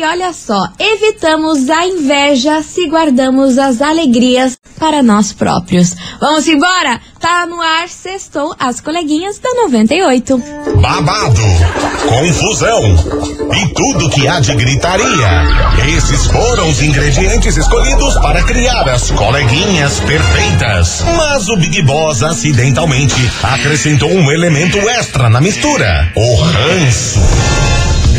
E olha só, evitamos a inveja se guardamos as alegrias para nós próprios. Vamos embora? Tá no ar, sextou as coleguinhas da 98. Babado, confusão e tudo que há de gritaria. Esses foram os ingredientes escolhidos para criar as coleguinhas perfeitas. Mas o Big Boss acidentalmente acrescentou um elemento extra na mistura: o ranço.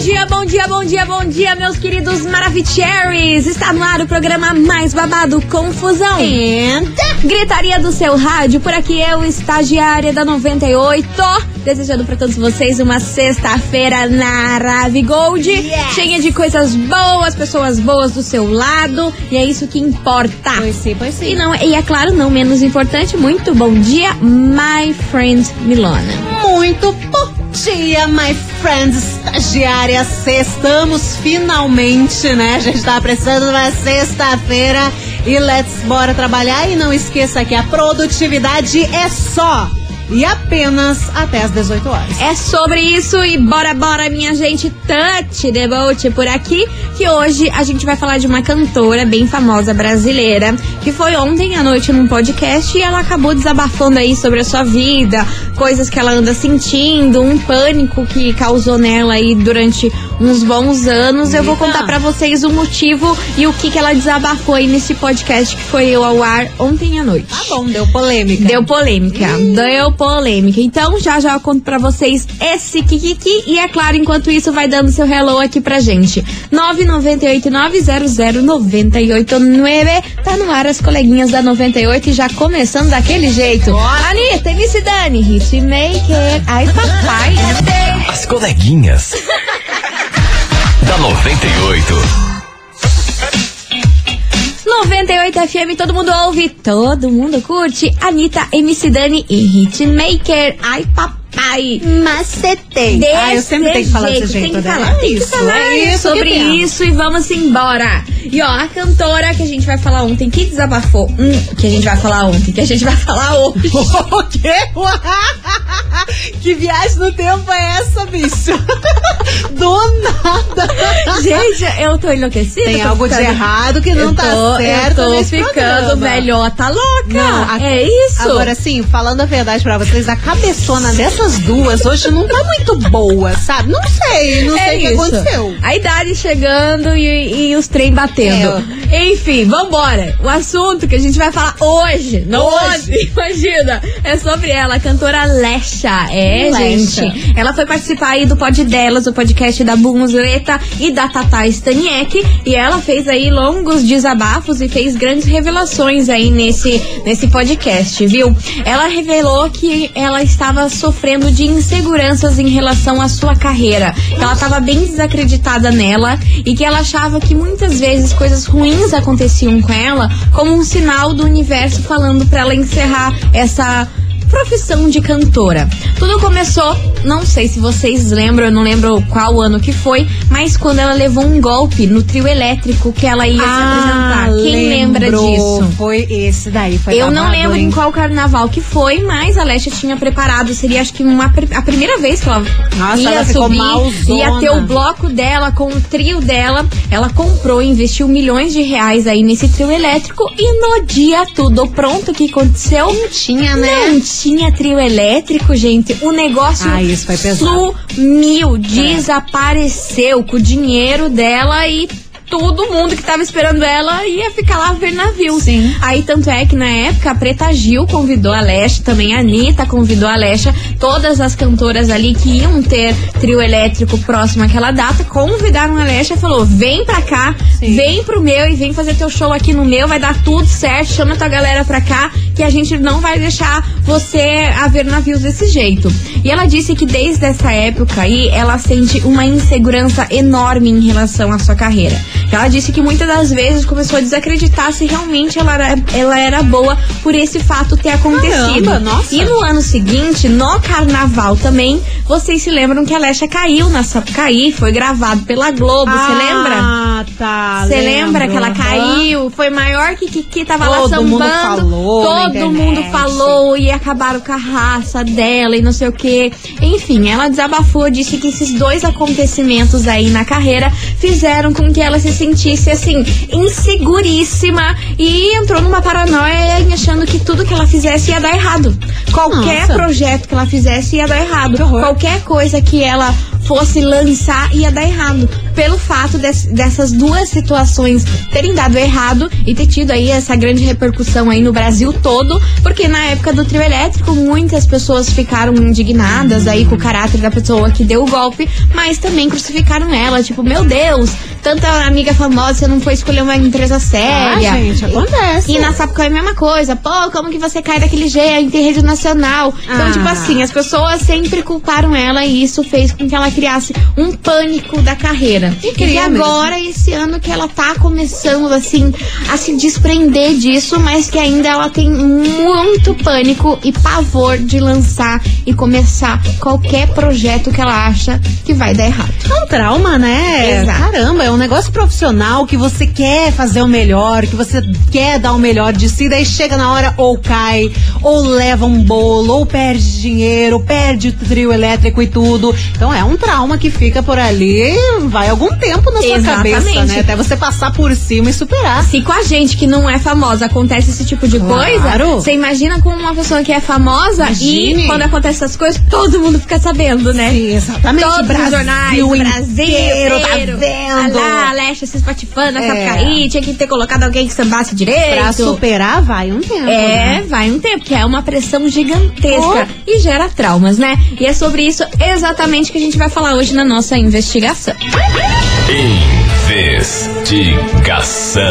dia, bom dia, bom dia, bom dia, meus queridos Maravicheries! Está no ar o programa mais babado Confusão. Entra. Gritaria do seu rádio, por aqui eu, estagiária da 98, desejando para todos vocês uma sexta-feira na Rave Gold, Yes. cheia de coisas boas, pessoas boas do seu lado, e é isso que importa. Pois sim, pois sim. E, não, e é claro, não menos importante, muito bom dia, my friend Milona. Muito bom dia, my friends, estagiárias. Estamos finalmente, né? A gente tá precisando de uma sexta-feira e let's bora trabalhar. E não esqueça que a produtividade é só e apenas até as 18 horas. É sobre isso e bora, bora, minha gente, touch the boat por aqui, que hoje a gente vai falar de uma cantora bem famosa brasileira, que foi ontem à noite num podcast e ela acabou desabafando aí sobre a sua vida, coisas que ela anda sentindo, um pânico que causou nela aí durante uns bons anos. Eu vou contar pra vocês o motivo e o que que ela desabafou aí nesse podcast que foi eu ao ar ontem à noite. Tá bom, deu polêmica. Deu polêmica, deu polêmica. Então, já já eu conto pra vocês esse Kikiki. E é claro, enquanto isso, vai dando seu hello aqui pra gente. 998-900-989. Tá no ar as coleguinhas da 98 e já começando daquele jeito. Anitta, MC Dani, Hitmaker. Ai, papai. As coleguinhas. da 98. 98 FM, todo mundo ouve, todo mundo curte. Anitta, MC Dani e Hitmaker. Ai, papai. Macetei. Desse Ah, eu sempre tenho que falar desse jeito, tem que né? falar, É tem que isso, falar é isso sobre isso e vamos embora. E ó, a cantora que a gente vai falar ontem, que desabafou, hum, que a gente vai falar ontem, que a gente vai falar hoje. O quê? que viagem no tempo é essa, bicho? Do nada. gente, eu tô enlouquecida. Tem tô algo de ficando- errado que não eu tá tô, certo Eu tô ficando programa. velhota louca. Não, a- é isso. Agora sim, falando a verdade pra vocês, a cabeçona dessas duas hoje não tá muito boa, sabe? Não sei, não É sei o que aconteceu. A idade chegando e, e os trem batendo. Enfim, vambora. O assunto que a gente vai falar hoje, não Hoje. imagina, é sobre ela, a cantora Lesha. É, Lesha. gente. Ela foi participar aí do Pod Delas, o podcast da Bunzueta e da Tata Staniek. E ela fez aí longos desabafos e fez grandes revelações aí nesse, nesse podcast, viu? Ela revelou que ela estava sofrendo de inseguranças em relação à sua carreira. Que ela estava bem desacreditada nela e que ela achava que muitas vezes coisas ruins aconteciam com ela como um sinal do universo falando pra ela encerrar essa profissão de cantora. Tudo começou, não sei se vocês lembram, eu não lembro qual ano que foi, mas quando ela levou um golpe no trio elétrico que ela ia se apresentar. Quem lembra Ah, lembrou. disso? Foi esse daí, foi Eu não lembro em qual carnaval que foi, mas a Lesha tinha preparado. Seria acho que uma, a primeira vez que ela Nossa, ia ela subir, malzona. ia ter o bloco dela com o trio dela. Ela comprou, investiu milhões de reais aí nesse trio elétrico e no dia tudo pronto, o que aconteceu? Não tinha, né? Não tinha trio elétrico, gente. O negócio Ah, isso foi pesado. sumiu, desapareceu com o dinheiro dela e todo mundo que tava esperando ela ia ficar lá ver navio. Sim. Aí tanto é que na época a Preta Gil convidou a Lesha, também a Anitta convidou a Lesha, todas as cantoras ali que iam ter trio elétrico próximo àquela data, convidaram a Lesha e falou: vem pra cá, Sim. vem pro meu e vem fazer teu show aqui no meu, vai dar tudo certo, chama tua galera pra cá, que a gente não vai deixar você a ver navios desse jeito. E ela disse que desde essa época aí, ela sente uma insegurança enorme em relação à sua carreira. Ela disse que muitas das vezes começou a desacreditar se realmente ela era, ela era boa por esse fato ter acontecido. Caramba, nossa. E no ano seguinte, no carnaval também, vocês se lembram que a Lesha caiu na Sapucaí, foi gravado pela Globo, você lembra? Ah, tá. Você lembra que ela caiu? Foi maior que Kiki tava lá Todo sambando. mundo falou Todo mundo falou e acabaram com a raça dela e não sei o que. Enfim, ela desabafou, disse que esses dois acontecimentos aí na carreira fizeram com que ela se sentisse assim, inseguríssima e entrou numa paranoia achando que tudo que ela fizesse ia dar errado. Qualquer Nossa. projeto que ela fizesse ia dar errado. Qualquer coisa que ela fosse lançar ia dar errado. Pelo fato des- dessas duas situações terem dado errado e ter tido aí essa grande repercussão aí no Brasil todo, porque na época do trio elétrico muitas pessoas ficaram indignadas aí com o caráter da pessoa que deu o golpe, mas também crucificaram ela, tipo, meu Deus, tanta amiga famosa, você não foi escolher uma empresa Ah, séria. gente, acontece. E na Sapucaí é a mesma coisa. Pô, como que você cai daquele jeito em rede nacional? Então, Ah. tipo assim, as pessoas sempre culparam ela e isso fez com que ela criasse um pânico da carreira. E que cria mesmo. agora, esse ano que ela tá começando, assim, a se desprender disso, mas que ainda ela tem muito pânico e pavor de lançar e começar qualquer projeto que ela acha que vai dar errado. É um trauma, né? Exato. Caramba, é um negócio profissional que você quer fazer o melhor, que você quer dar o melhor de si, daí chega na hora ou cai, ou leva um bolo, ou perde dinheiro, ou perde o trio elétrico e tudo. Então é um trauma que fica por ali, vai algum tempo na sua Exatamente. cabeça, né? Até você passar por cima e superar. Se com a gente que não é famosa acontece esse tipo de Claro. coisa, você imagina com uma pessoa que é famosa Imagine. e quando acontece essas coisas, todo mundo fica sabendo, né? Sim, exatamente. Todos Brasil os jornais, o Brasil inteiro, tá inteiro. vendo? Ah lá, Alexa se espatifando, É. cair, tinha que ter colocado alguém que sambasse direito. Pra superar vai um tempo. É, né? vai um tempo, que é uma pressão gigantesca e gera traumas, né? E é sobre isso exatamente que a gente vai falar hoje na nossa investigação. Investigação.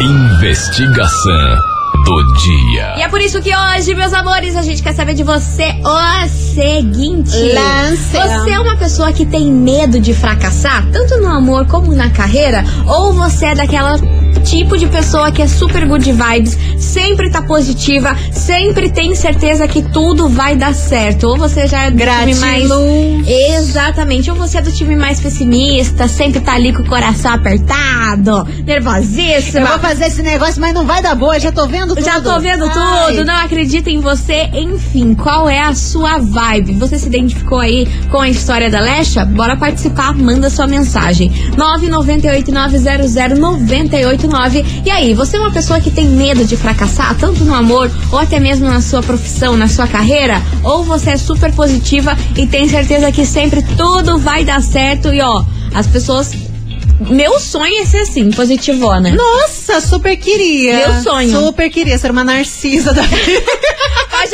Investigação do dia. E é por isso que hoje, meus amores, a gente quer saber de você o seguinte: Lance. Você é uma pessoa que tem medo de fracassar, tanto no amor como na carreira? Ou você é daquela tipo de pessoa que é super good vibes, sempre tá positiva, sempre tem certeza que tudo vai dar certo? Ou você já é do time mais. Gratiluz. Exatamente. Ou você é do time mais pessimista, sempre tá ali com o coração apertado, nervosíssima. Eu vou fazer esse negócio, mas não vai dar boa, já tô vendo tudo. Já tô vendo Ai. tudo, não acredita em você. Enfim, qual é a sua vibe? Você se identificou aí com a história da Lesha? Bora participar, manda sua mensagem. 998900989. E aí, você é uma pessoa que tem medo de fracassar, tanto no amor ou até mesmo na sua profissão, na sua carreira? Ou você é super positiva e tem certeza que sempre tudo vai dar certo? E ó, as pessoas. Meu sonho é ser assim, positivona. Nossa, super queria. Meu sonho. Super queria ser uma narcisa da vida.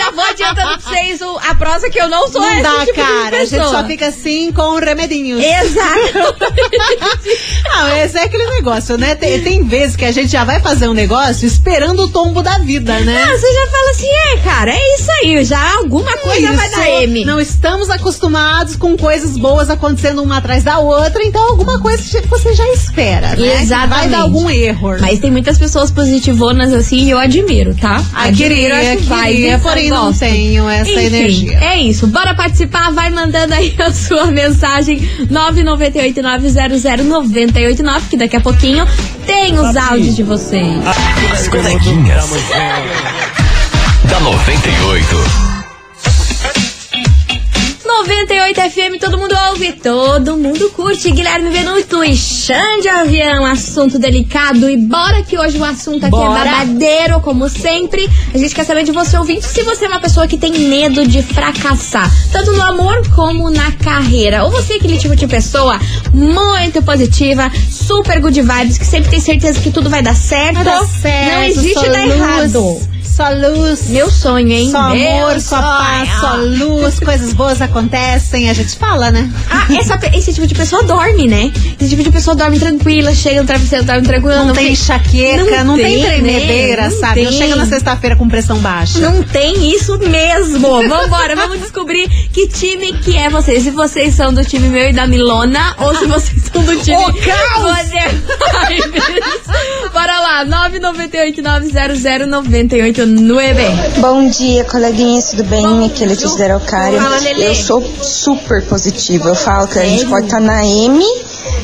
Já vou adiantando pra vocês o- a prosa que eu não sou Não dá, tipo cara. A gente só fica assim com remedinhos. Exato. Não, esse é aquele negócio, né? Tem, tem vezes que a gente já vai fazer um negócio esperando o tombo da vida, né? Ah, você já fala assim, é, cara, é isso aí, já alguma coisa vai Isso. dar M. Não estamos acostumados com coisas boas acontecendo uma atrás da outra, então alguma coisa que você já espera, né? Que Vai Exatamente. dar algum erro. Mas tem muitas pessoas positivonas assim e eu admiro, tá? Admiro, acho queria, vibe, porém não tenho essa Enfim, energia. É isso. Bora participar, vai mandando aí a sua mensagem 998900989, que daqui a pouquinho tem os áudios de vocês. As coleguinhas. da 98. 98 FM, todo mundo ouve, todo mundo curte. Guilherme Venuto e Xande Avião, assunto delicado. E bora que hoje o assunto aqui Bora. é babadeiro, como sempre. A gente quer saber de você, ouvinte, se você é uma pessoa que tem medo de fracassar, tanto no amor como na carreira. Ou você é aquele tipo de pessoa muito positiva, super good vibes, que sempre tem certeza que tudo vai dar certo. Vai dar certo, Não existe dar luz, errado. Só luz. Meu sonho, hein? Só Meu amor, só paz, só luz, coisas boas acontecem, a gente fala, né? Ah, essa, esse tipo de pessoa dorme, né? Esse tipo de pessoa dorme tranquila, chega no travesseiro, dorme tranquila. Não, tem enxaqueca, não, tem, tem, tremedeira, né? Não sabe? Não tem. chega na sexta-feira com pressão baixa. Não tem isso mesmo. Vambora, vamos descobrir que time que é vocês. Se vocês são do time meu e da Milona, ou se vocês são do time. O caos! Você lá, 998-900-989. Bom dia, coleguinhas, tudo bem? Bom Aqui é Letícia Lelê. Eu sou super positiva. Eu falo que a gente pode estar na M,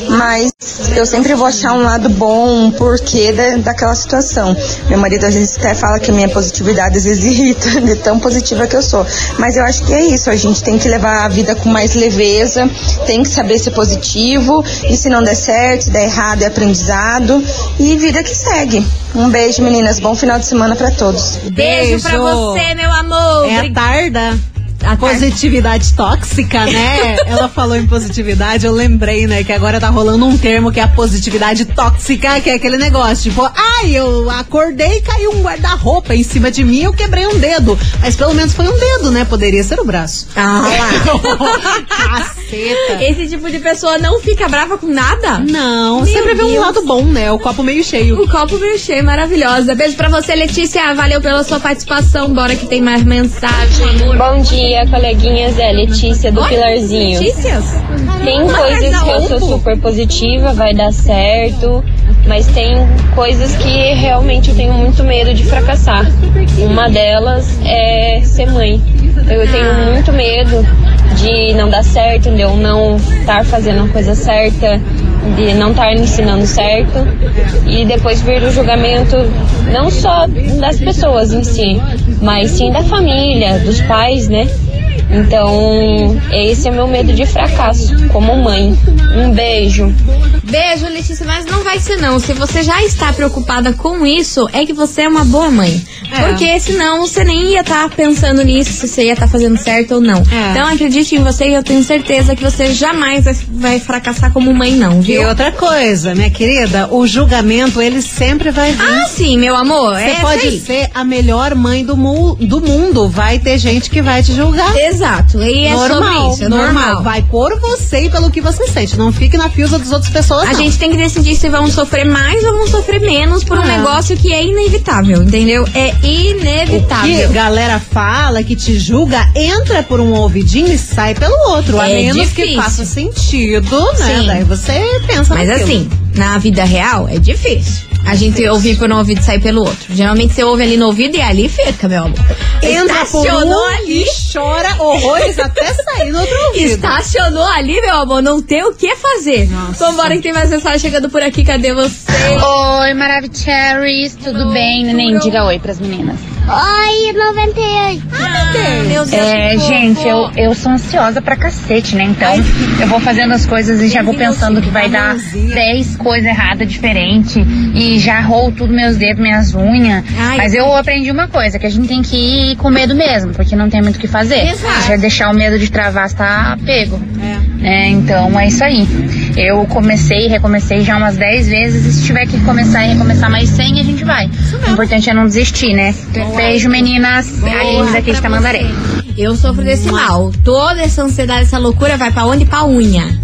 mas eu sempre vou achar um lado bom, um porquê da, daquela situação. Meu marido às vezes até fala que a minha positividade às vezes irrita, de tão positiva que eu sou. Mas eu acho que é isso, a gente tem que levar a vida com mais leveza, tem que saber ser positivo, e se não der certo, se der errado, é aprendizado, e vida que segue. Um beijo, meninas. Bom final de semana para todos. Beijo pra você, meu amor. É a tarda. A. Positividade tóxica, né? Ela falou em positividade, eu lembrei, né, que agora tá rolando um termo que é a positividade tóxica, que é aquele negócio, tipo, ai, eu acordei e caiu um guarda-roupa em cima de mim, eu quebrei um dedo. Mas pelo menos foi um dedo, né? Poderia ser o braço. Ah lá. Caceta. Esse tipo de pessoa não fica brava com nada? Não, Meu sempre vê um Deus. lado bom, né? O copo meio cheio. O copo meio cheio, maravilhosa. Beijo pra você, Letícia. Valeu pela sua participação. Bora que tem mais mensagem, amor. Bom dia, coleguinhas. É Letícia do Olha, Pilarzinho. Letícias? Tem Uma coisas que eu sou super positiva, vai dar certo, mas tem coisas que realmente eu tenho muito medo de fracassar. Uma delas é ser mãe. Eu tenho muito medo de não dar certo, de eu não estar fazendo a coisa certa, de não estar ensinando certo e depois vir o julgamento não só das pessoas em si, mas sim da família, dos pais, né? Então, esse é meu medo de fracasso como mãe. Um beijo. Beijo, Letícia, mas não vai ser não. Se você já está preocupada com isso, é que você é uma boa mãe. É. Porque senão você nem ia estar pensando nisso, se você ia estar fazendo certo ou não. É. Então acredite em você e eu tenho certeza que você jamais vai, fracassar como mãe, não, E viu? outra coisa, minha querida, o julgamento, ele sempre vai vir. Ah, sim, meu amor. Você é pode ser a melhor mãe do, mu do mundo. Vai ter gente que vai te julgar. aí. Exato. E é normal, sobre isso, é normal. normal. Vai por você e pelo que você sente. Não fique na fiusa das outras pessoas. A não. gente tem que decidir se vamos sofrer mais ou vamos sofrer menos por um Ah. negócio que é inevitável, entendeu? É O que inevitável. galera fala, que te julga, entra por um ouvidinho e sai pelo outro. a É menos que difícil. faça sentido, né? Sim. Daí você pensa Mas naquilo. assim, na vida real é difícil. A gente ouvir por um ouvido e sair pelo outro. Geralmente você ouve ali no ouvido e ali fica, meu amor. Entra Estacionou um ali. e chora horrores até sair no outro ouvido. Estacionou ali, meu amor, não tem o que fazer. Vambora que tem mais mensagem chegando por aqui, cadê você? Oi, Maravicheries, tudo bem? Neném, diga oi pras meninas. Oi, 98. Ah, meu Deus, É, gente, eu, eu sou ansiosa pra cacete, né? Então, eu vou fazendo as coisas e já vou pensando que vai dar 10 coisas erradas diferentes e já rolo tudo meus dedos, minhas unhas. Mas eu aprendi uma coisa, que a gente tem que ir com medo mesmo, porque não tem muito o que fazer. Exato. Já deixar o medo de travar está pego. É. É, então é isso aí. Eu comecei e recomecei já umas 10 vezes. E se tiver que começar e recomeçar mais 100, a gente vai. O importante é não desistir, né? Beijo, meninas. Aline daqui de Tamandaré. Eu sofro desse mal. Toda essa ansiedade, essa loucura vai pra onde? Pra unha.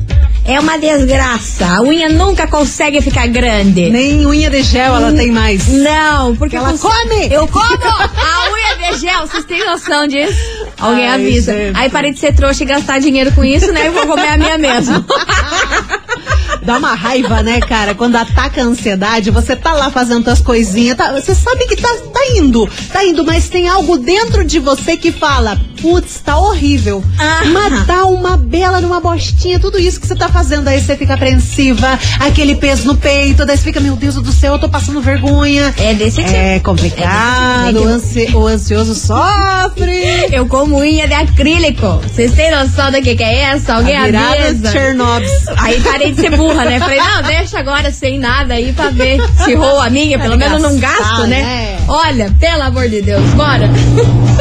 É uma desgraça. A unha nunca consegue ficar grande. Nem unha de gel ela tem mais. Não, porque Ela come! Eu como a unha de gel. Vocês têm noção disso? Alguém Ai, avisa. gente. Aí parei de ser trouxa e gastar dinheiro com isso, né? Eu vou comer a minha mesmo. Dá uma raiva, né, cara? Quando ataca a ansiedade, você tá lá fazendo tuas coisinhas, tá- você sabe que tá, tá indo, tá indo, mas tem algo dentro de você que fala, putz, tá horrível. Ah. Mas tá uma bela numa bostinha, tudo isso que você tá fazendo, aí você fica apreensiva, aquele peso no peito, daí você fica, meu Deus do céu, eu tô passando vergonha. É desse tipo. É complicado, É o, desse ansi- o ansioso sofre. Eu como unha de acrílico. Vocês têm noção do que, que é essa? Alguém A virada avisa? de Chernobyl. Aí parei de ser burra, né? Falei, não, deixa agora sem nada aí pra ver se rola a minha. Pelo menos não gasto, né? né? Olha, pelo amor de Deus, bora.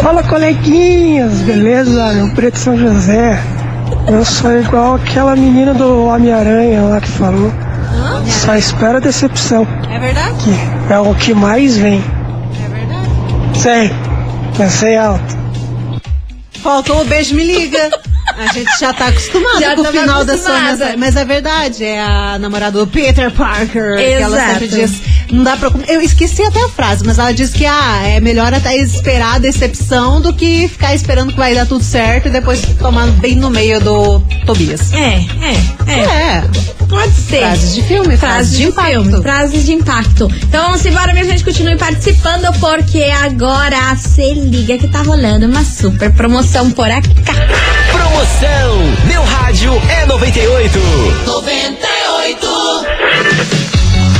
Fala beleza? Meu preto São José. Eu sou igual aquela menina do Homem-Aranha lá que falou. Só espera a decepção, É verdade? que é o que mais vem. É verdade. Sei, pensei alto. Faltou o beijo, me liga. A gente já tá acostumado Já com o final da sua mensagem. Mas é verdade, é a namorada do Peter Parker. Que ela Exato. sempre diz. Não dá pra. Eu esqueci até a frase, mas ela diz que ah, é melhor até esperar a decepção do que ficar esperando que vai dar tudo certo e depois tomar bem no meio do Tobias. É, é, é. É. Pode ser. Frases de filme, frases de impacto. filme, frases de impacto. Então vamos embora, minha gente, continue participando, porque agora se liga que tá rolando uma super promoção por aqui. Promoção Meu Rádio é 98.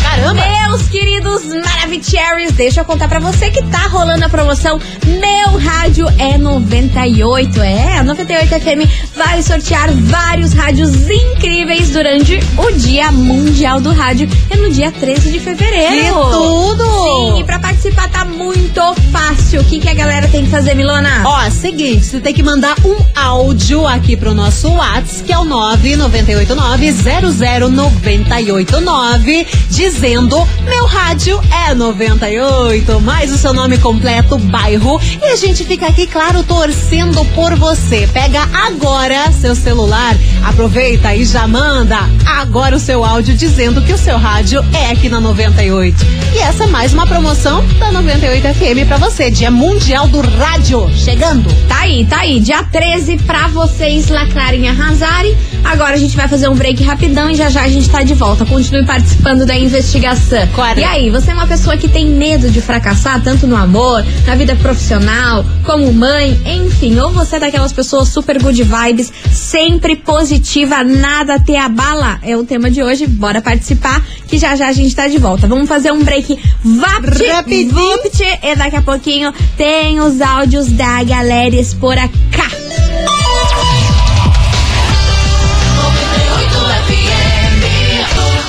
Caramba! Meus queridos Maravicheries, deixa eu contar pra você que tá rolando a promoção Meu Rádio é 98. É, a 98 FM vai sortear vários rádios incríveis durante o Dia Mundial do Rádio, é no dia 13 de fevereiro. Que tudo! Sim, e pra participar tá muito fácil. O que, que a galera tem que fazer, Milona? Ó, seguinte, você tem que mandar um áudio aqui pro nosso WhatsApp, que é o 998900989, dizendo meu rádio é 98, mais o seu nome completo, bairro, e a gente fica aqui, claro, torcendo por você. Pega agora seu celular, aproveita e já manda agora o seu áudio dizendo que o seu rádio é aqui na 98. E essa é mais uma promoção da 98 FM pra você, Dia Mundial do Rádio, chegando. Tá aí, tá aí. Dia 13 pra vocês lacrarem e arrasarem. Agora a gente vai fazer um break rapidão e já já a gente tá de volta. Continue participando da investigação. Claro. E aí, você é uma pessoa que tem medo de fracassar, tanto no amor, na vida profissional, como mãe, enfim. Ou você é daquelas pessoas super good vibes, sempre positiva, nada te abala. É o tema de hoje. Bora participar, que já já a gente tá de volta. Vamos fazer um break vapt, e daqui a pouquinho tem os áudios da galera por cá.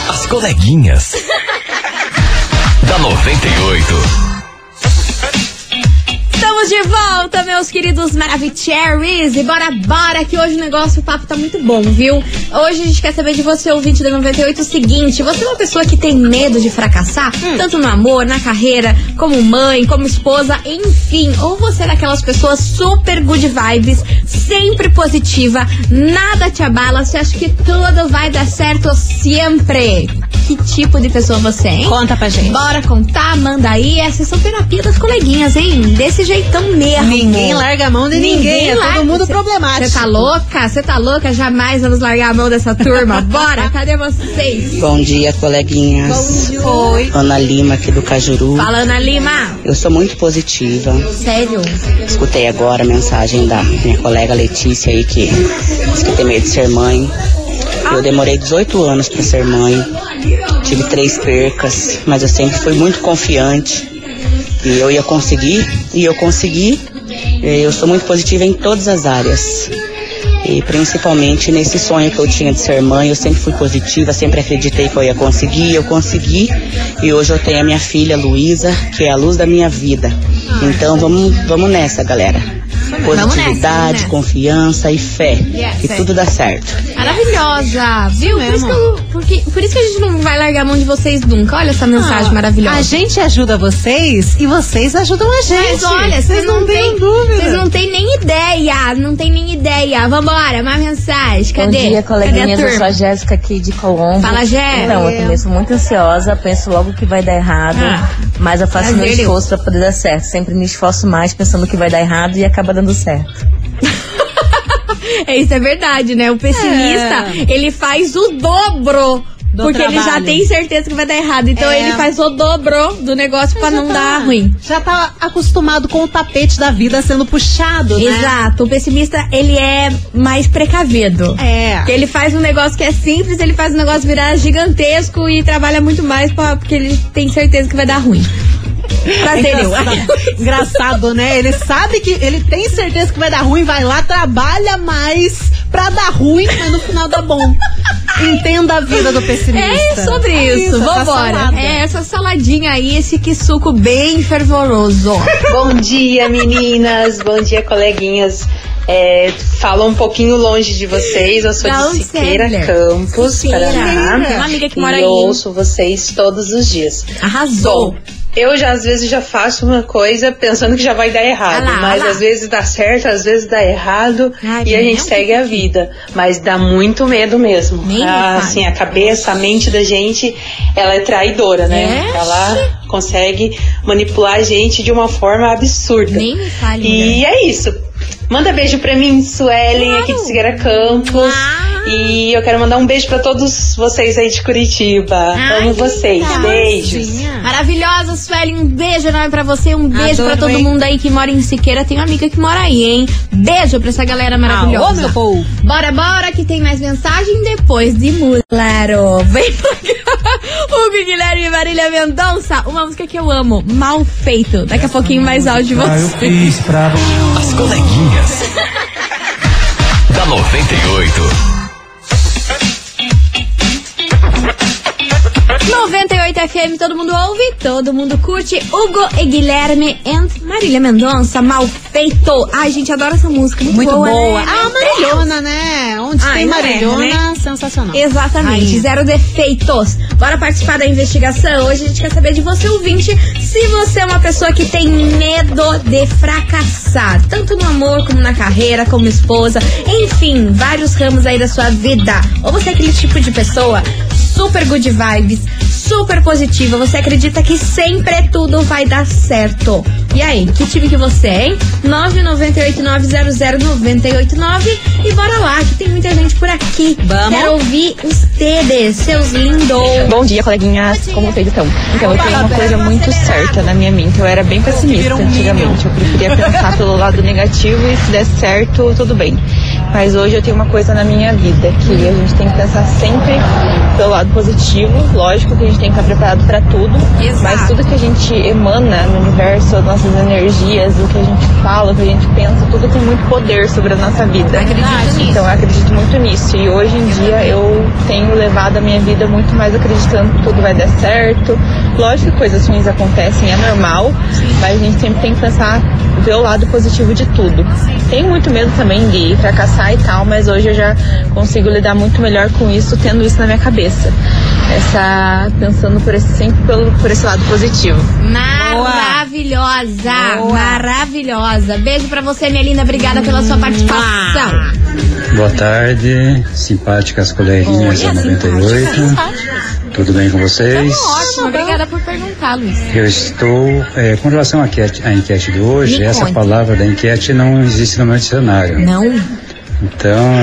As coleguinhas. Da 98. Estamos de volta, meus queridos Maravicheries. E bora, bora, que hoje o negócio, o papo tá muito bom, viu? Hoje a gente quer saber de você, ouvinte da 98, o seguinte: você é uma pessoa que tem medo de fracassar, tanto no amor, na carreira, como mãe, como esposa, enfim. Ou você é daquelas pessoas super good vibes, sempre positiva, nada te abala, você acha que tudo vai dar certo sempre. Que tipo de pessoa você é, hein? Conta pra gente. Bora contar, manda aí. Essas são terapia das coleguinhas, hein? Desse jeitão mesmo. Ninguém larga a mão de ninguém, é todo larga. mundo Cê- problemático. Você tá louca? Você tá louca? Jamais vamos largar a mão dessa turma. Bora, cadê vocês? Bom dia, coleguinhas. Oi. Ana Lima aqui do Cajuru. Fala, Ana Lima. Eu sou muito positiva. Sério? Escutei agora a mensagem da minha colega Letícia aí que diz que tem medo de ser mãe. Eu demorei 18 anos para ser mãe. Tive três percas, mas eu sempre fui muito confiante. E eu ia conseguir, e eu consegui. Eu sou muito positiva em todas as áreas. E principalmente nesse sonho que eu tinha de ser mãe, eu sempre fui positiva, sempre acreditei que eu ia conseguir, eu consegui. E hoje eu tenho a minha filha Luísa, que é a luz da minha vida. Então vamos, vamos nessa, galera. Positividade, nessa. confiança e fé. Yes, que é. tudo dá certo. Maravilhosa, viu? Por isso, que eu- porque- por isso que a gente não vai largar a mão de vocês nunca. Olha essa mensagem Ah, maravilhosa. A gente ajuda vocês e vocês ajudam a gente. Mas olha, vocês vocês não, têm dúvida. Vocês não têm nem ideia, não tem nem ideia. Vambora, mais mensagem. Cadê? Bom dia, coleguinhas. Eu sou a? Jéssica aqui de Colombo. Fala, Jé. Então, eu também sou muito ansiosa, penso logo que vai dar errado, Ah. Mas eu faço Prazer, meu eu. esforço pra poder dar certo. Sempre me esforço mais pensando que vai dar errado e acaba dando certo. É, isso é verdade, né? O pessimista, ele faz o dobro. Do porque ele já trabalho. tem certeza que vai dar errado. Então É. ele faz o dobro do negócio pra Já não tá- dar ruim. Já tá acostumado com o tapete da vida sendo puxado, né? Exato. O pessimista, ele é mais precavido. É. Ele faz um negócio que é simples, ele faz um negócio virar gigantesco e trabalha muito mais pra, porque ele tem certeza que vai dar ruim. Prazer, eu. Engraçado, engraçado, né? Ele sabe que ele tem certeza que vai dar ruim, vai lá, trabalha mais pra dar ruim, mas no final dá bom. Entenda a vida do pessimista. É sobre É isso, essa vambora. salada. É essa saladinha aí, esse que suco bem fervoroso. Bom dia, meninas. Bom dia, coleguinhas. É, falo um pouquinho longe de vocês. Eu sou Da de Siqueira Célia. Campos, Siqueira. Paraná. Uma amiga que e mora aí. eu ouço vocês todos os dias. Arrasou. Bom, Eu já às vezes já faço uma coisa pensando que já vai dar errado, Ah lá, mas lá. às vezes dá certo, às vezes dá errado Ai, e a gente segue a vida. Mas dá muito medo mesmo. Nem me Ah, assim, a cabeça, a mente da gente, ela é traidora, né? Ela consegue manipular a gente de uma forma absurda. Nem me fale, E é isso. Manda beijo pra mim, Suelen, aqui de Figueira Campos. E eu quero mandar um beijo pra todos vocês aí de Curitiba. Ai, Amo vocês. Beijos. Maravilhosa, Sueli. Um beijo enorme pra você. Um beijo pra Adorei. todo mundo aí que mora em Siqueira. Tem uma amiga que mora aí, hein? Beijo pra essa galera maravilhosa. Alô, meu povo. Bora, bora, que tem mais mensagem depois de música. Claro. Vem pra cá. Hugo Guilherme e Marília Mendonça. Uma música que eu amo. Mal feito. Daqui a pouquinho mais áudio de você. As coleguinhas. da 98. 98 FM, todo mundo ouve, todo mundo curte. Hugo e Guilherme and Marília Mendonça, mal feito. Ai, gente, adora essa música. Muito, Muito boa. boa. né? Ah, Marilhona, né? Onde Ai, tem não erra, Marilhona, sensacional. Exatamente, Rainha. zero defeitos. Bora participar da investigação. Hoje a gente quer saber de você, ouvinte, se você é uma pessoa que tem medo de fracassar, tanto no amor como na carreira, como esposa, enfim, vários ramos aí da sua vida. Ou você é aquele tipo de pessoa super good vibes, super positiva, você acredita que sempre tudo vai dar certo. E aí, que time que você é, hein? 998900989 e bora lá, que tem muita gente por aqui. Vamos. Quero ouvir os tedes, seus lindos. Bom dia, coleguinhas. Como vocês estão? Então, eu tenho uma coisa muito certa na minha mente. Eu era bem pessimista antigamente. Eu preferia pensar pelo lado negativo e se der certo, tudo bem. Mas hoje eu tenho uma coisa na minha vida que a gente tem que pensar sempre pelo lado positivo. Lógico que a gente tem que estar preparado para tudo. Mas tudo que a gente emana no universo, as nossas energias, o que a gente fala, o que a gente pensa, tudo tem muito poder sobre a nossa vida. Então eu acredito muito nisso. E hoje em dia eu tenho levado a minha vida muito mais acreditando que tudo vai dar certo. Lógico que coisas ruins acontecem, é normal, mas a gente sempre tem que pensar, ver o lado positivo de tudo. Tenho muito medo também de fracassar e tal, mas hoje eu já consigo lidar muito melhor com isso, tendo isso na minha cabeça. Essa, pensando por esse, sempre pelo, por esse lado positivo. Maravilhosa, maravilhosa. Beijo pra você, minha linda. Obrigada pela sua participação. Boa tarde, simpáticas coleguinhas da 98. Tudo bem com vocês? Ótimo, obrigada por perguntar, Luiz. Eu estou. é, com relação à enquete, à enquete de hoje, Me essa conte. palavra da enquete não existe no meu dicionário. Não? Então,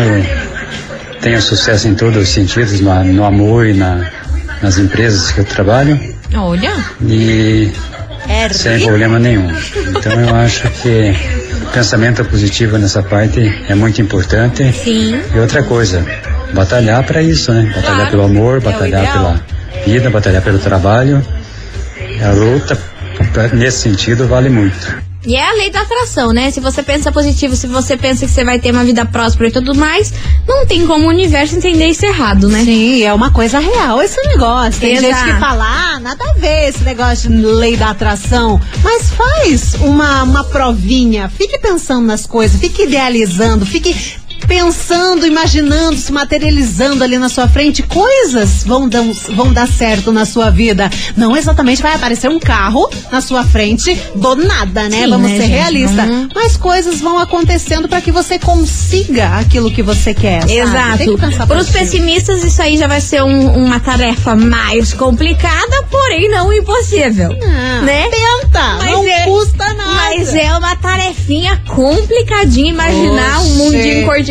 eu tenho sucesso em todos os sentidos, no, no amor e na, nas empresas que eu trabalho. Olha. E É sem rico. problema nenhum. Então eu acho que o pensamento positivo nessa parte é muito importante. Sim. E outra coisa, batalhar para isso, né? Batalhar pelo amor, batalhar ideal. pela vida, batalhar pelo trabalho. A luta nesse sentido vale muito. E é a lei da atração, né? Se você pensa positivo, se você pensa que você vai ter uma vida próspera e tudo mais, não tem como o universo entender isso errado, né? Sim, é uma coisa real esse negócio. Tem Exato. gente que fala, ah, nada a ver esse negócio de lei da atração. Mas faz uma, uma provinha, fique pensando nas coisas, fique idealizando, fique pensando, imaginando, se materializando ali na sua frente, coisas vão dar, vão dar certo na sua vida. Não exatamente vai aparecer um carro na sua frente do nada, né? Sim, Vamos né, ser realistas. Uhum. Mas coisas vão acontecendo para que você consiga aquilo que você quer. sabe? Tem Exato. que pensar Para os pessimistas, isso aí já vai ser um- uma tarefa mais complicada, porém não impossível. Ah, né? Tenta, Mas não é- custa nada. Mas é uma tarefinha complicadinha. Imaginar um Oxê.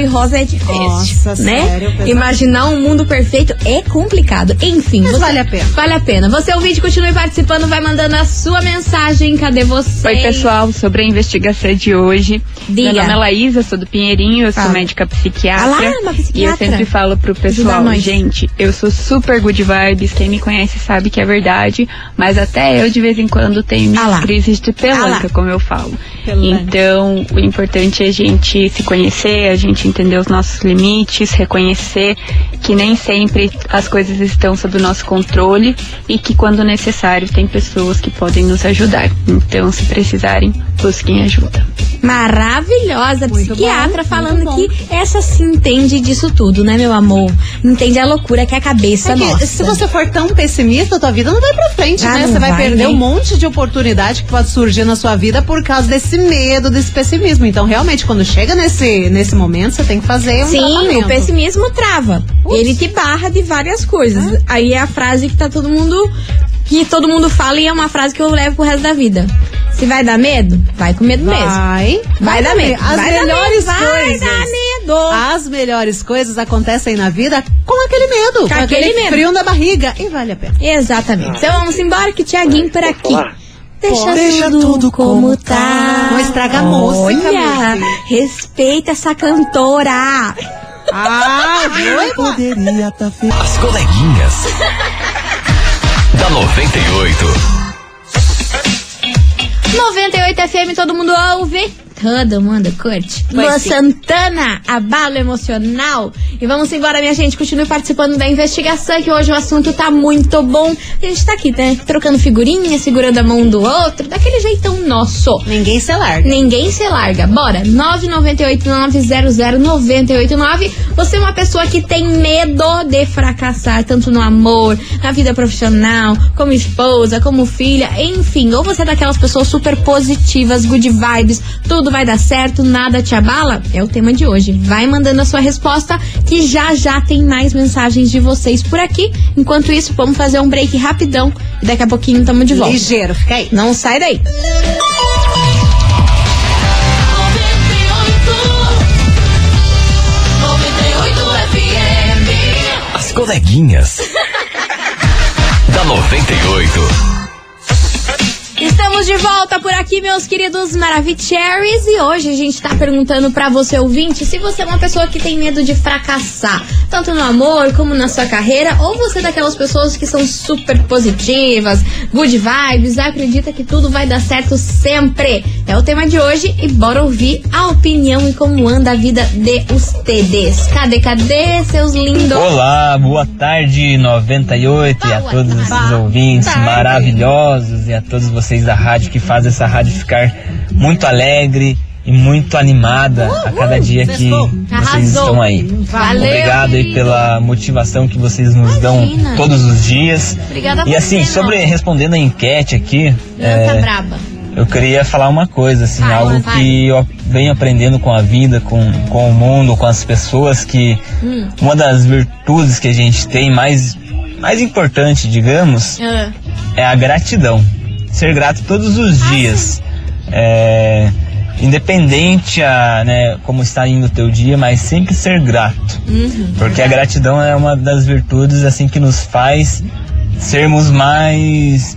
Mundinho cor-de-rosa é difícil. Nossa, né? sério. Imaginar um mundo perfeito é complicado. Enfim, Mas você- vale a pena. Vale a pena. Você ouvinte, continue participando, vai mandando a sua mensagem. Cadê você? Oi, pessoal, sobre a investigação de hoje. Diga. Meu nome é Laísa, sou do Pinheirinho, eu sou Ah. médica psiquiatra. Ah lá, uma E eu psiquiatra. sempre falo pro pessoal, gente, eu sou super good vibes, quem me conhece sabe que é verdade, mas até eu de vez em quando tenho minhas Ah crises de pelanca, como eu falo. Então, o importante é a gente se conhecer, a gente entender os nossos limites, reconhecer que nem sempre as coisas estão sob o nosso controle e que quando necessário tem pessoas que podem nos ajudar. Então, se precisarem, busquem ajuda. Maravilhosa, psiquiatra bom, falando muito que essa se entende disso tudo, né, meu amor? Entende a loucura que é a cabeça É que nossa. se você for tão pessimista, tua vida não vai pra frente, Ah, né? Você vai, vai, perder né? um monte de oportunidade que pode surgir na sua vida por causa desse medo, desse pessimismo. Então, realmente, quando chega nesse, nesse momento, você tem que fazer um Sim, tratamento. o pessimismo trava. Ele te barra de várias coisas. Aí é a frase que tá todo mundo. Que todo mundo fala e é uma frase que eu levo pro resto da vida. Se vai dar medo, vai com medo mesmo. Vai. Vai dar medo. As vai dar melhores medo, coisas. Vai dar medo. As melhores coisas acontecem na vida com aquele medo. Com, aquele aquele medo. frio na barriga. E vale a pena. Exatamente. Então vamos embora que Tiaguinho por aqui. Deixa, Deixa tudo, tudo como como tá. Não estraga a música, Olha, respeita essa cantora. Ah, foi, Poderia tá As coleguinhas. da 98. 98 FM, todo mundo ouve. Todo mundo curte. Lua sim. Santana, abalo emocional. E vamos embora, minha gente. Continue participando da investigação, que hoje o assunto tá muito bom. A gente tá aqui, né? Trocando figurinha, segurando a mão do outro, daquele jeitão nosso. Ninguém se larga. Ninguém se larga. Bora. 998-900-989. Você é uma pessoa que tem medo de fracassar, tanto no amor, na vida profissional, como esposa, como filha, enfim. Ou você é daquelas pessoas super positivas, good vibes, tudo vai dar certo, nada te abala? É o tema de hoje. Vai mandando a sua resposta, que já já tem mais mensagens de vocês por aqui. Enquanto isso, vamos fazer um break rapidão e daqui a pouquinho tamo de volta. Ligeiro, fica aí. Não sai daí. As coleguinhas. da 98. Estamos de volta por aqui, meus queridos Maravicheries. E hoje a gente tá perguntando pra você, ouvinte, se você é uma pessoa que tem medo de fracassar, tanto no amor como na sua carreira, ou você é daquelas pessoas que são super positivas, good vibes, acredita que tudo vai dar certo sempre. É o tema de hoje e bora ouvir a opinião e como anda a vida de ustedes. Cadê, cadê, seus lindos? Olá, boa tarde 98 e a todos esses ouvintes maravilhosos e a todos vocês da rádio que fazem essa rádio ficar muito alegre e muito animada a cada dia que vocês estão aí. Valeu, Obrigado aí pela motivação que vocês nos Imagina. dão todos os dias. Obrigada a E assim, sobre respondendo a enquete aqui, Lança é, eu queria falar uma coisa, assim, algo vai. que eu venho aprendendo com a vida, com, com o mundo, com as pessoas, que Hum. uma das virtudes que a gente tem mais, mais importante, digamos, Ah. é a gratidão. Ser grato todos os dias. É, independente a, né, como está indo o teu dia, mas sempre ser grato. Uhum. Porque a gratidão é uma das virtudes assim que nos faz sermos mais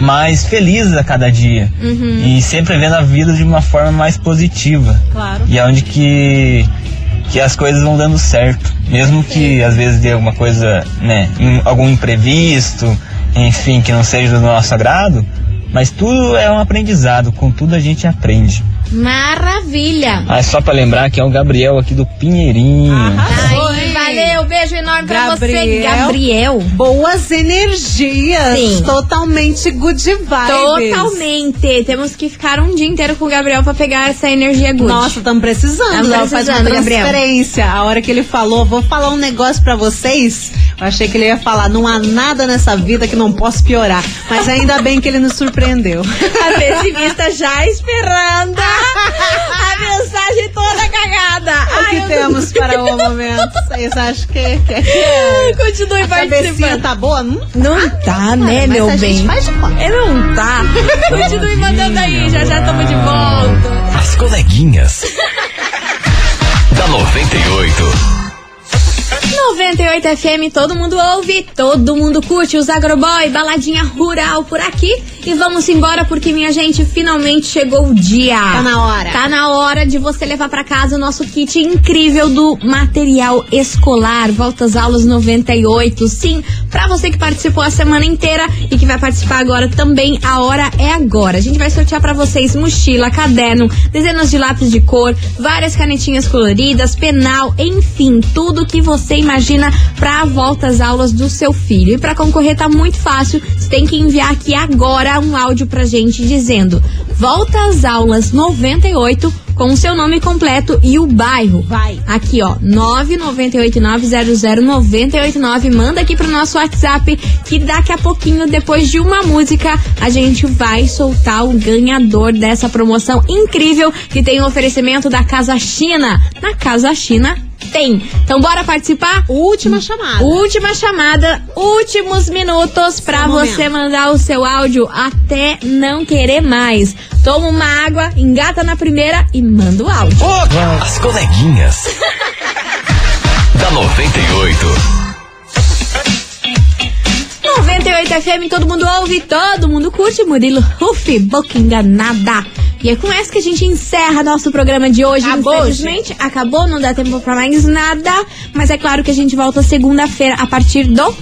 mais felizes a cada dia Uhum. e sempre vendo a vida de uma forma mais positiva. Claro. E é onde que que as coisas vão dando certo, mesmo que às vezes dê alguma coisa, né, algum imprevisto, enfim, que não seja do nosso agrado, mas tudo é um aprendizado, com tudo a gente aprende. Maravilha! Ah, só pra lembrar que é o Gabriel aqui do Pinheirinho. Aí, valeu, beijo enorme pra você, Gabriel. Boas energias. Sim. Totalmente good vibes. Totalmente. Temos que ficar um dia inteiro com o Gabriel pra pegar essa energia good. Nossa, estamos precisando. Tamo Léo, faz uma precisando, Gabriel. transferência. A hora que ele falou, vou falar um negócio pra vocês. Eu achei que ele ia falar, não há nada nessa vida que não possa piorar. Mas ainda bem que ele nos surpreendeu. A pessimista já esperando a mensagem toda cagada. O Ai, que temos para o momento? Vocês acham que, que, que Continue a participando. tá boa? Não, Não tá, né, meu a bem? gente faz de conta. É, não tá. Continue mandando aí, já já estamos de volta. As coleguinhas. da 98. 98 FM, todo mundo ouve, todo mundo curte os Agroboy, baladinha rural por aqui. E vamos embora porque, minha gente, finalmente chegou o dia. Tá na hora. Tá na hora de você levar pra casa o nosso kit incrível do material escolar. Volta às aulas 98. Sim, pra você que participou a semana inteira e que vai participar agora também, a hora é agora. A gente vai sortear pra vocês mochila, caderno, dezenas de lápis de cor, várias canetinhas coloridas, penal, enfim, tudo que você imagina pra volta às aulas do seu filho. E pra concorrer tá muito fácil, você tem que enviar aqui agora um áudio pra gente dizendo: Volta às aulas 98 com o seu nome completo e o bairro. Vai. Aqui, ó, 998900989. Manda aqui pro nosso WhatsApp que daqui a pouquinho, depois de uma música, a gente vai soltar o ganhador dessa promoção incrível que tem o oferecimento da Casa China. Na Casa China tem. Então bora participar? Última chamada. Última chamada, últimos minutos pra Seu você mandar o seu áudio até não querer mais. Toma uma água, engata na primeira e manda o áudio. As coleguinhas. da 98. 98 FM, todo mundo ouve, todo mundo curte. Murilo Rufi, boca enganada. E é com essa que a gente encerra nosso programa de hoje. Acabou, Infelizmente, acabou, não dá tempo pra mais nada. Mas é claro que a gente volta segunda-feira a partir do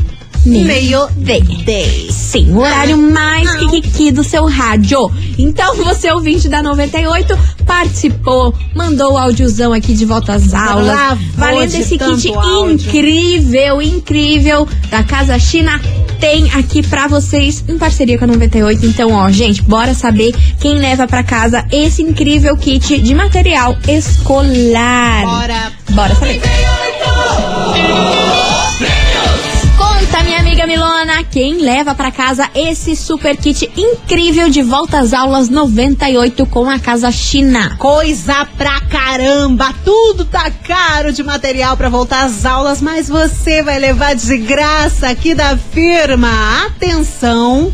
meio-dia. Sim, o horário mais kikiki do seu rádio. Então, você ouvinte da 98, participou, mandou o áudiozão aqui de volta às aulas. Lavou valendo esse kit áudio. incrível, incrível da Casa China tem aqui pra vocês em parceria com a 98. Então, ó, gente, bora saber quem leva pra casa esse incrível kit de material escolar. Bora. Bora saber. Conta, minha amiga Milona, quem leva pra casa esse super kit incrível de volta às aulas 98 com a Casa China. Coisa pra caramba! Tudo tá caro de material pra voltar às aulas, mas você vai levar de graça aqui da firma. Atenção!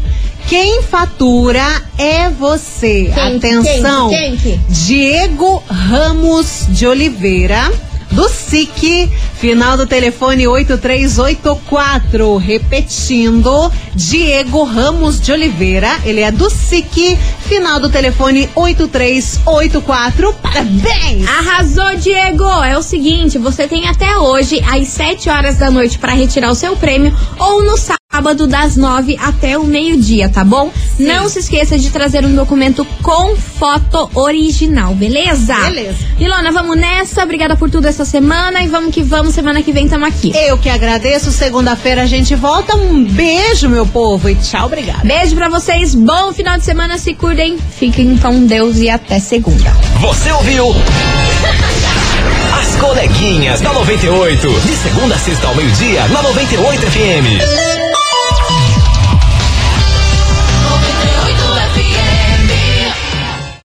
Quem fatura é você. Quem? Atenção! Quem? Quem? Diego Ramos de Oliveira. Do SIC, final do telefone 8384. Repetindo, Diego Ramos de Oliveira. Ele é do SIC, final do telefone 8384. Parabéns! Arrasou, Diego! É o seguinte, você tem até hoje, às 7 horas da noite, pra retirar o seu prêmio, ou no sábado, das 9 até o meio-dia, tá bom? Não se esqueça de trazer um documento com foto original, beleza? Beleza. Ilona, vamos nessa. Obrigada por tudo essa semana e vamos que vamos. Semana que vem tamo aqui. Eu que agradeço. Segunda-feira a gente volta. Um beijo, meu povo, e tchau, obrigada. Beijo pra vocês, bom final de semana, se cuidem, fiquem com Deus e até segunda. Você ouviu? As coleguinhas da 98. De segunda a sexta ao meio-dia, na 98 FM.